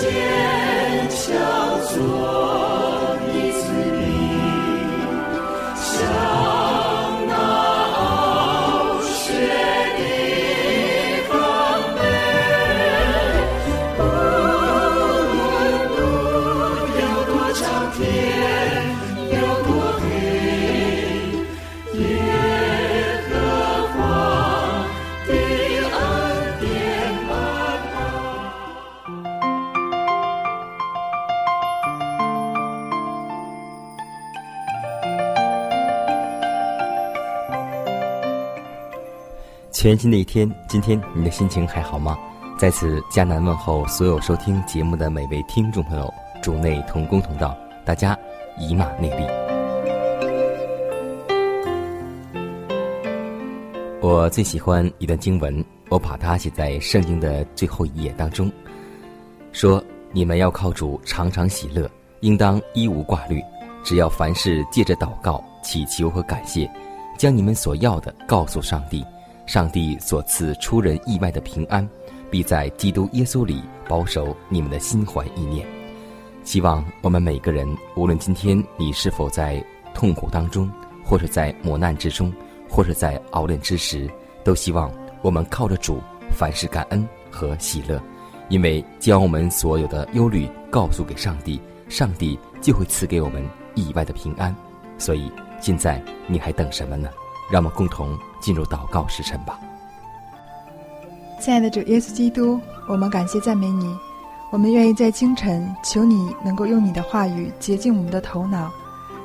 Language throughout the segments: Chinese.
坚强做。全新的一天，今天你的心情还好吗？在此，迦南问候所有收听节目的每位听众朋友，主内同工同道，大家以马内利。我最喜欢一段经文，我把它写在圣经的最后一页当中，说：“你们要靠主常常喜乐，应当一无挂虑，只要凡事借着祷告、祈求和感谢，将你们所要的告诉上帝。”上帝所赐出人意外的平安，必在基督耶稣里保守你们的心怀意念。希望我们每个人，无论今天你是否在痛苦当中，或者在磨难之中，或者在熬炼之时，都希望我们靠着主，凡事感恩和喜乐，因为将我们所有的忧虑告诉给上帝，上帝就会赐给我们意外的平安。所以，现在你还等什么呢？让我们共同进入祷告时辰吧。亲爱的主耶稣基督，我们感谢赞美你，我们愿意在清晨求你能够用你的话语洁净我们的头脑，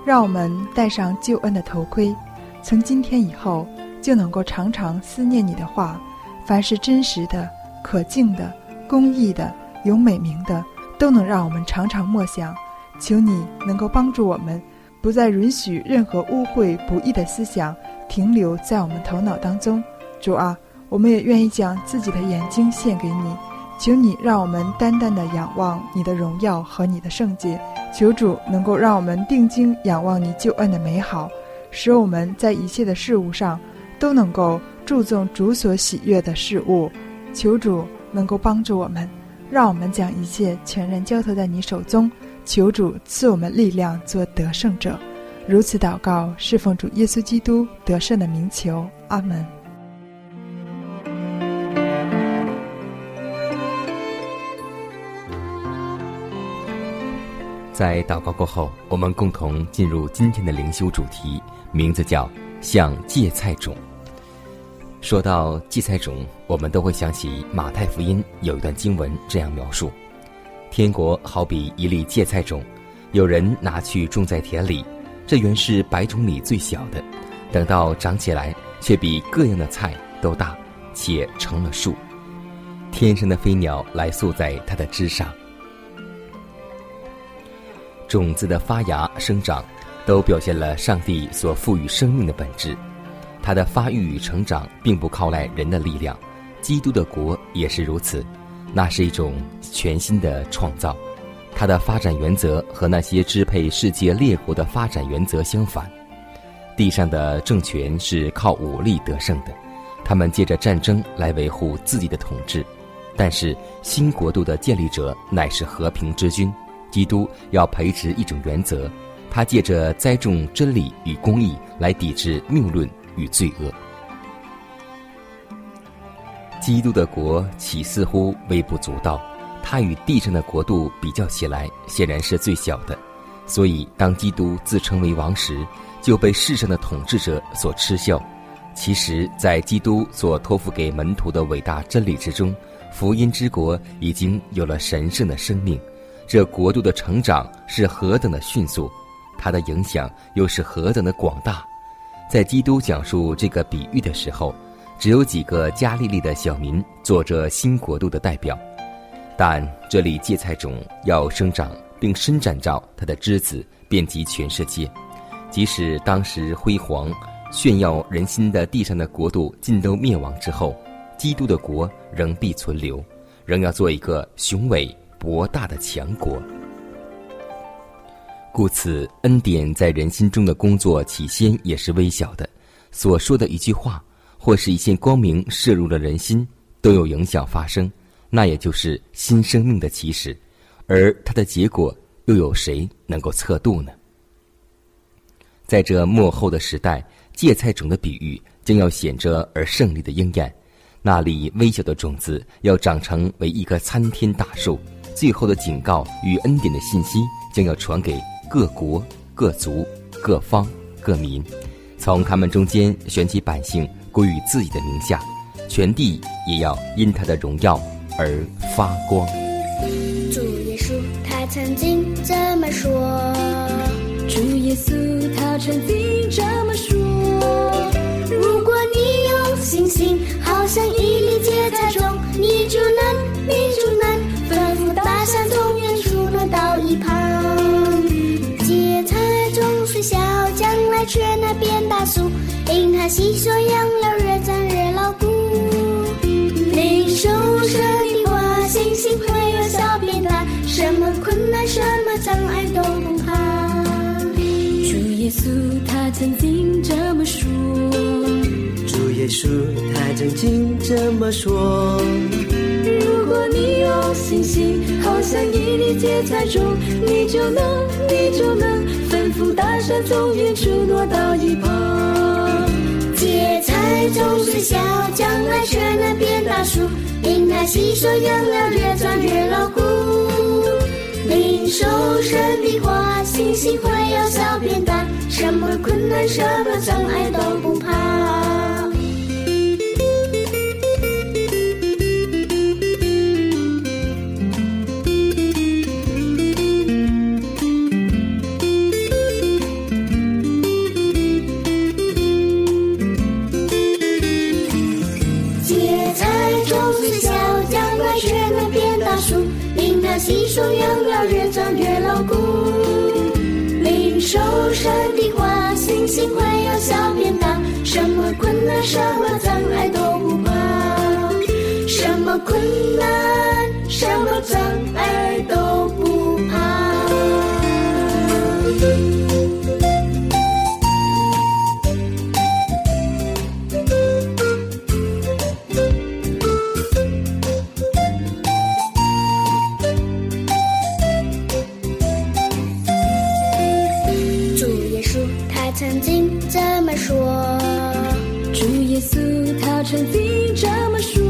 让我们戴上救恩的头盔，从今天以后就能够常常思念你的话，凡是真实的、可敬的、公义的、有美名的，都能让我们常常默想。求你能够帮助我们，不再允许任何污秽不义的思想。停留在我们头脑当中，主啊，我们也愿意将自己的眼睛献给你，请你让我们单单的仰望你的荣耀和你的圣洁，求主能够让我们定睛仰望你救恩的美好，使我们在一切的事物上都能够注重主所喜悦的事物，求主能够帮助我们，让我们将一切全然交托在你手中，求主赐我们力量做得胜者。如此祷告，侍奉主耶稣基督得胜的名求，阿门。在祷告过后，我们共同进入今天的灵修主题，名字叫“像芥菜种”。说到芥菜种，我们都会想起马太福音有一段经文这样描述：天国好比一粒芥菜种，有人拿去种在田里。这原是百种里最小的，等到长起来，却比各样的菜都大，且成了树。天上的飞鸟来宿在它的枝上。种子的发芽、生长，都表现了上帝所赋予生命的本质。它的发育与成长，并不靠赖人的力量。基督的国也是如此，那是一种全新的创造。它的发展原则和那些支配世界列国的发展原则相反。地上的政权是靠武力得胜的，他们借着战争来维护自己的统治。但是新国度的建立者乃是和平之君，基督要培植一种原则，他借着栽种真理与公义来抵制谬论与罪恶。基督的国岂似乎微不足道？它与地上的国度比较起来，显然是最小的。所以，当基督自称为王时，就被世上的统治者所嗤笑。其实，在基督所托付给门徒的伟大真理之中，福音之国已经有了神圣的生命。这国度的成长是何等的迅速，它的影响又是何等的广大。在基督讲述这个比喻的时候，只有几个加利利的小民做着新国度的代表，但这里芥菜种要生长并伸展着它的枝子，遍及全世界。即使当时辉煌、炫耀人心的地上的国度尽都灭亡之后，基督的国仍必存留，仍要做一个雄伟博大的强国。故此，恩典在人心中的工作起先也是微小的，所说的一句话，或是一线光明射入了人心，都有影响发生，那也就是新生命的起始，而它的结果又有谁能够测度呢？在这末后的时代，芥菜种的比喻将要显着而胜利的应验，那里微小的种子要长成为一棵参天大树，最后的警告与恩典的信息将要传给。各国、各族、各方、各民，从他们中间选起百姓归于自己的名下，全地也要因他的荣耀而发光。主耶稣他曾经这么说，主耶稣他曾经这么说，如果你有信心，好像一粒芥菜种，你就能，你就将来却那变大树，因它细说养了越长越牢固。你受神的话，星星会有小变大，什么困难什么障碍都不怕。主耶稣他曾经这么说，主耶稣他曾经这么说。如果你有信心，好像一粒芥菜种，你就能，你就能。扶大山终于出落到一旁，芥菜总是小，将来却能变大树。因它吸收养料，越长越牢固。领受神的话，星星会由小变大，什么困难、什么障碍都不怕。吸收养料，越长越牢固。领受神的话，信心快要小变大，什么困难、什么障碍都不怕。什么困难、什么障碍都不听经这么说。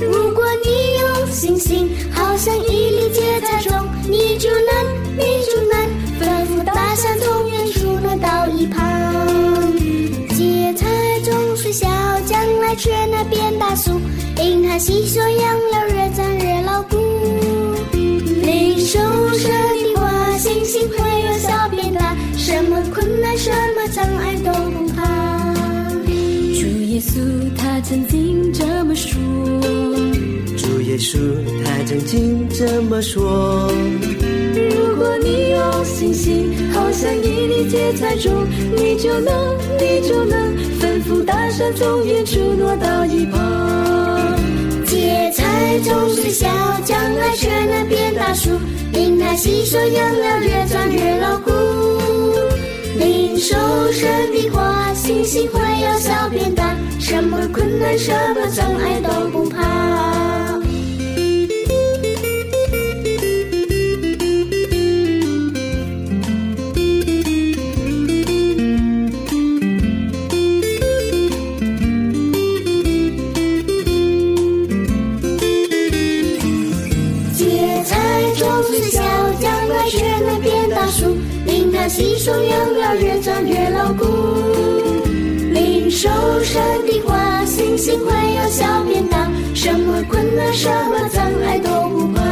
如果你有信心，好像一粒芥菜种，你就能，你就能，吩咐大象从远处挪到一旁。芥菜种虽小，将来却能变大树，因它吸收养料，越长越牢固。你手上的花，星星会有小变大，什么困难，什么障碍都。他曾经这么说，主耶稣他曾经这么说。如果你有信心，好像一粒芥菜种，你就能，你就能吩咐大山从远处挪到一旁。芥菜种虽小，将来却能变大树。因它吸收养料，越长越牢固。领受神的话，信心会由小变大，什么困难、什么障碍都不怕。种子下吸收养料，越长越牢固。领受神的话，信心会由小变大，什么困难、什么障碍都不怕。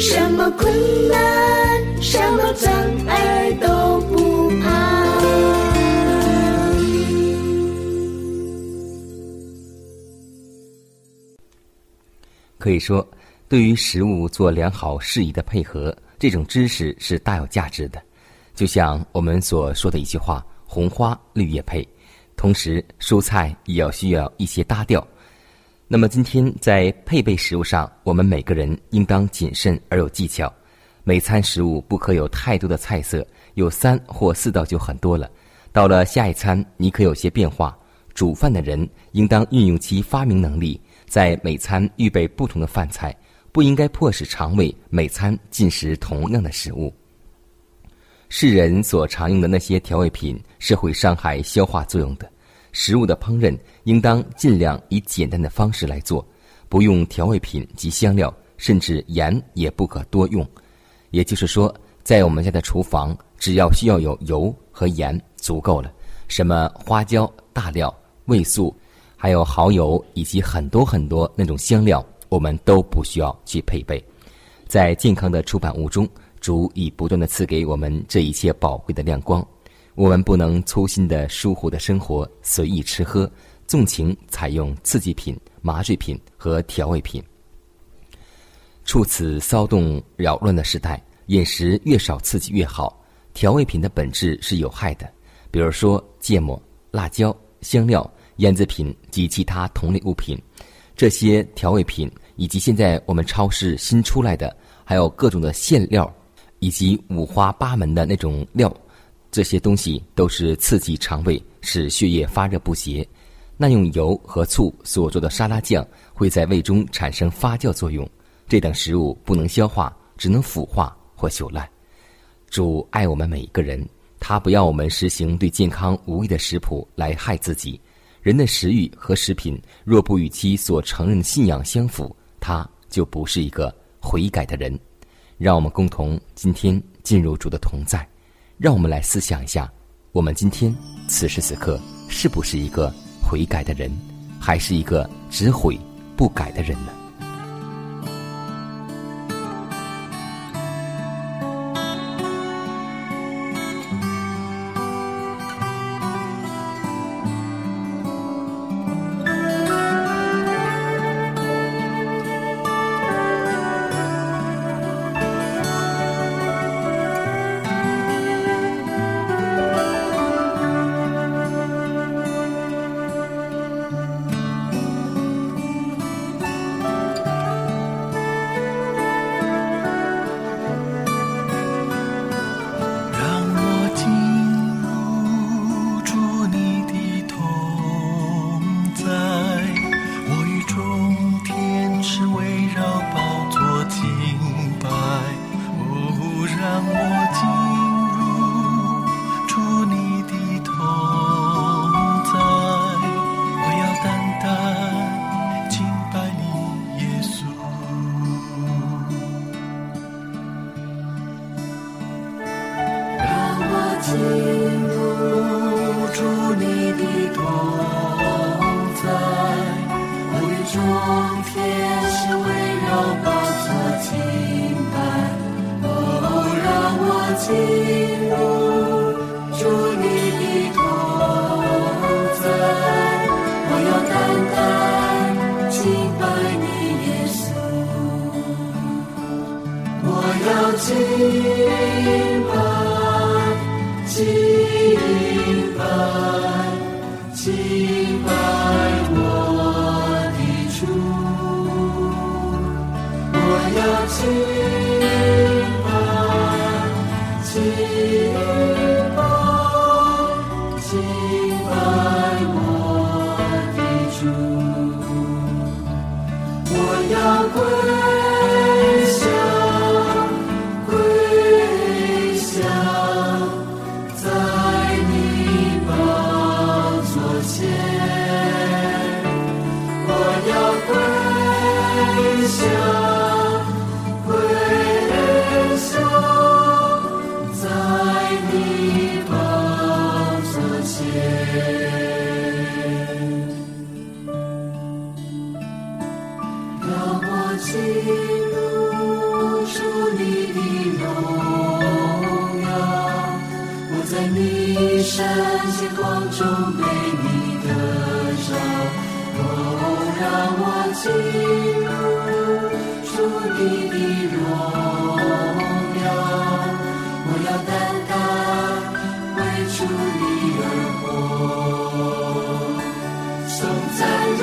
什么困难？什么障碍都不怕。可以说，对于食物做良好适宜的配合，这种知识是大有价值的。就像我们所说的一句话：“红花绿叶配”，同时蔬菜也要需要一些搭调。那么今天在配备食物上，我们每个人应当谨慎而有技巧。每餐食物不可有太多的菜色，有三或四道就很多了。到了下一餐，你可有些变化。煮饭的人应当运用其发明能力。在每餐预备不同的饭菜，不应该迫使肠胃每餐进食同样的食物。世人所常用的那些调味品是会伤害消化作用的。食物的烹饪应当尽量以简单的方式来做，不用调味品及香料，甚至盐也不可多用。也就是说，在我们家的厨房，只要需要有油和盐足够了，什么花椒、大料、味素。还有蚝油以及很多很多那种香料，我们都不需要去配备。在健康的出版物中，主已不断的赐给我们这一切宝贵的亮光。我们不能粗心的疏忽的生活，随意吃喝，纵情采用刺激品、麻醉品和调味品。处此骚动扰乱的时代，饮食越少刺激越好。调味品的本质是有害的，比如说芥末、辣椒、香料。腌制品及其他同类物品，这些调味品以及现在我们超市新出来的，还有各种的馅料，以及五花八门的那种料，这些东西都是刺激肠胃，使血液发热不洁。那用油和醋所做的沙拉酱会在胃中产生发酵作用，这等食物不能消化，只能腐化或朽烂。主爱我们每一个人，他不要我们实行对健康无益的食谱来害自己。人的食欲和食品若不与其所承认的信仰相符，他就不是一个悔改的人。让我们共同今天进入主的同在，让我们来思想一下：我们今天此时此刻是不是一个悔改的人，还是一个只悔不改的人呢？让我的主。的圣星光中被你得着，哦，让我进入主你的荣耀，我要单单为主你而活，颂赞荣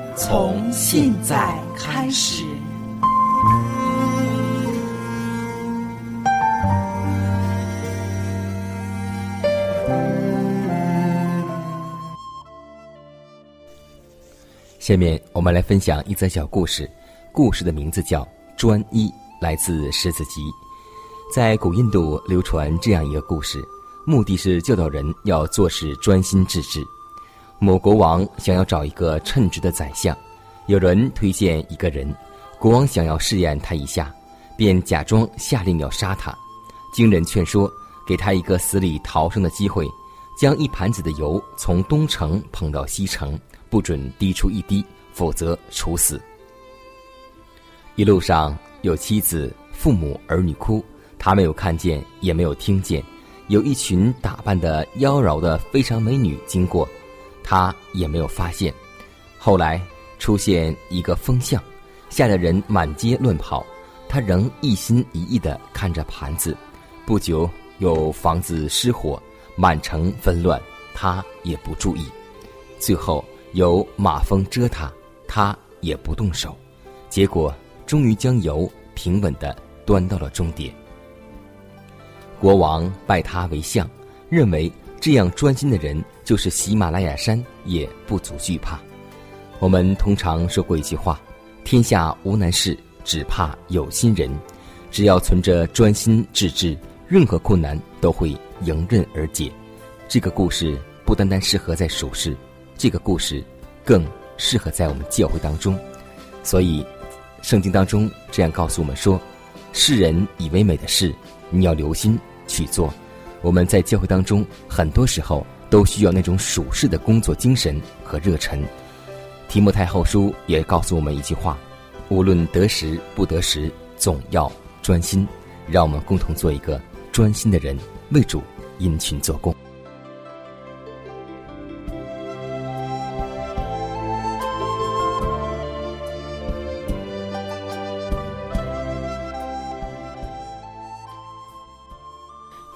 从现在开始。下面我们来分享一则小故事，故事的名字叫《专一》，来自《狮子集》。在古印度流传这样一个故事，目的是教导人要做事专心致志。某国王想要找一个称职的宰相，有人推荐一个人，国王想要试验他一下，便假装下令要杀他。经人劝说，给他一个死里逃生的机会，将一盘子的油从东城捧到西城。不准滴出一滴，否则处死。一路上有妻子、父母、儿女哭，他没有看见，也没有听见。有一群打扮的妖娆的非常美女经过，他也没有发现。后来出现一个风向，吓得人满街乱跑。他仍一心一意的看着盘子。不久，有房子失火，满城纷乱，他也不注意。最后有马蜂蛰他，他也不动手。结果，终于将油平稳地端到了终点。国王拜他为相，认为这样专心的人，就是喜马拉雅山也不足惧怕。我们通常说过一句话：“天下无难事，只怕有心人。”只要存着专心致志，任何困难都会迎刃而解。这个故事不单单适合在属世，这个故事更适合在我们教会当中。所以，圣经当中这样告诉我们说：“世人以为美的事，你要留心。”去做，我们在教会当中，很多时候都需要那种属世的工作精神和热忱。提摩太后书也告诉我们一句话：无论得时不得时，总要专心。让我们共同做一个专心的人，为主殷勤做工。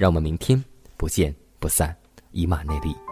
让我们明天不见不散，以马内利。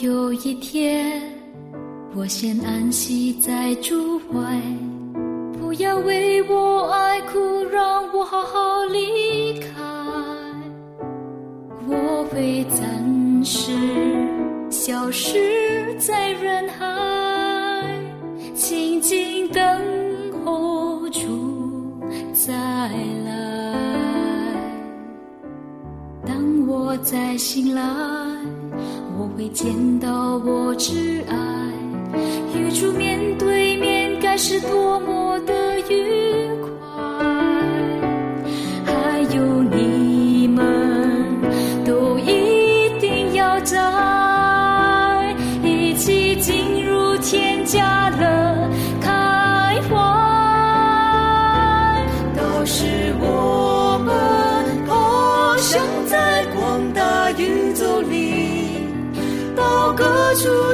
有一天，我先安息在主怀，不要为我爱哭，让我好好离开。我会暂时消失在人海，静静等候主再来。当我再醒来。会见到我挚爱，与主面对面，该是多么的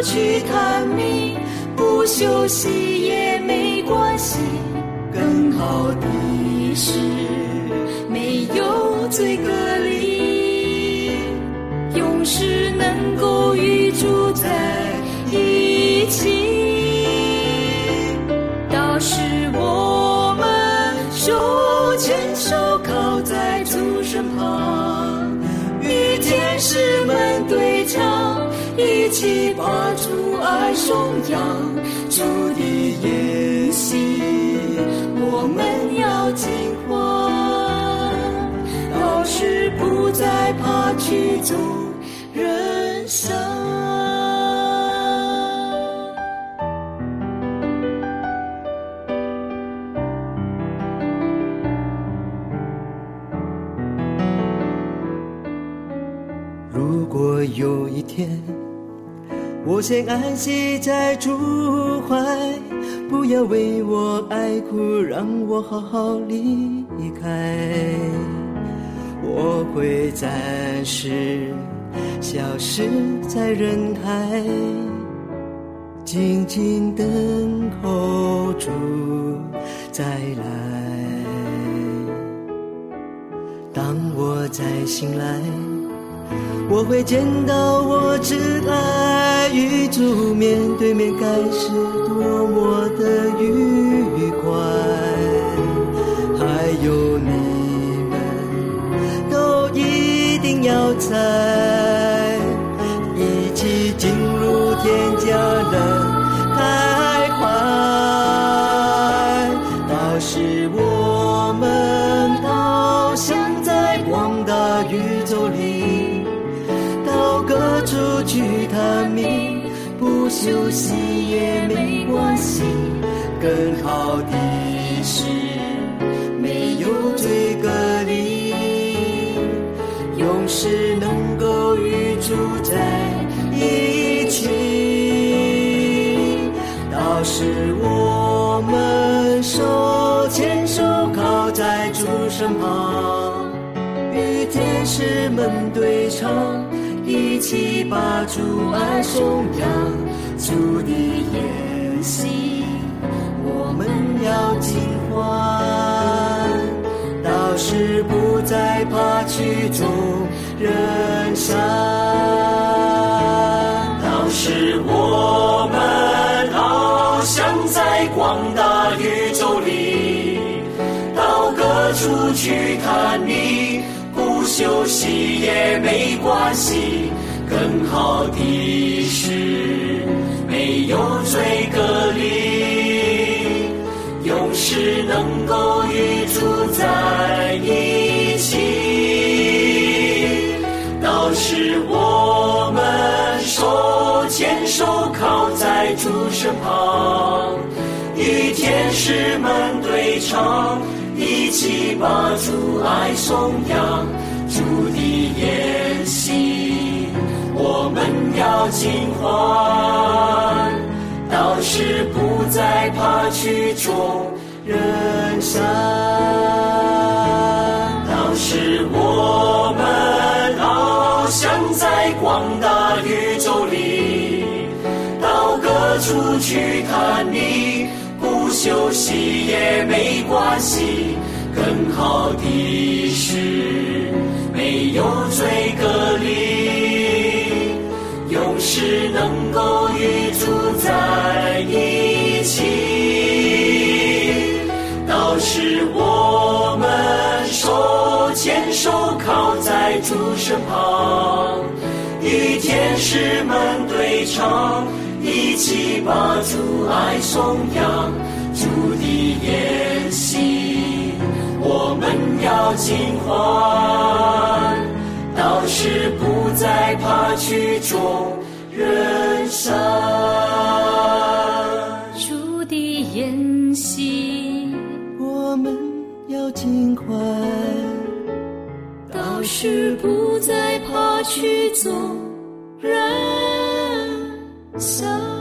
去探秘，不休息也没关系。更好的是没有罪恶把主爱颂扬，主的言行我们要尽欢，老时不再怕曲终人散。如果有一天。我先安息在主怀，不要为我爱哭，让我好好离开。我会暂时消失在人海，静静等候主再来。当我再醒来。我会见到我挚爱与主面对面，该是多么的愉快。还有你们，都一定要在休息也没关系。更好的是没有罪隔离，永世能够与主在一起。到时我们手牵手靠在主身旁，与天使们对唱，一起把主爱颂扬，主的言行。我们要尽欢，到时不再怕曲终人散。到时我们好像在广大宇宙里，到各处去看你，不休息也没关系。更好的是有罪隔离，永世能够与主在一起。到时我们手牵手靠在主身旁，与天使们对唱，一起把主爱颂扬，主的言行，我们要尽欢。到时不再怕曲终人散，到时我们翱翔在广大宇宙里，到各处去探你，不休息也没关系。更好的是没有罪隔离，只能够与主在一起。到时我们手牵手靠在主身旁，与天使们对唱，一起把主爱颂扬，主的言行，我们要尽欢。到时不再怕曲终人生。主的言行，我们要尽快。到时不再怕曲终人散。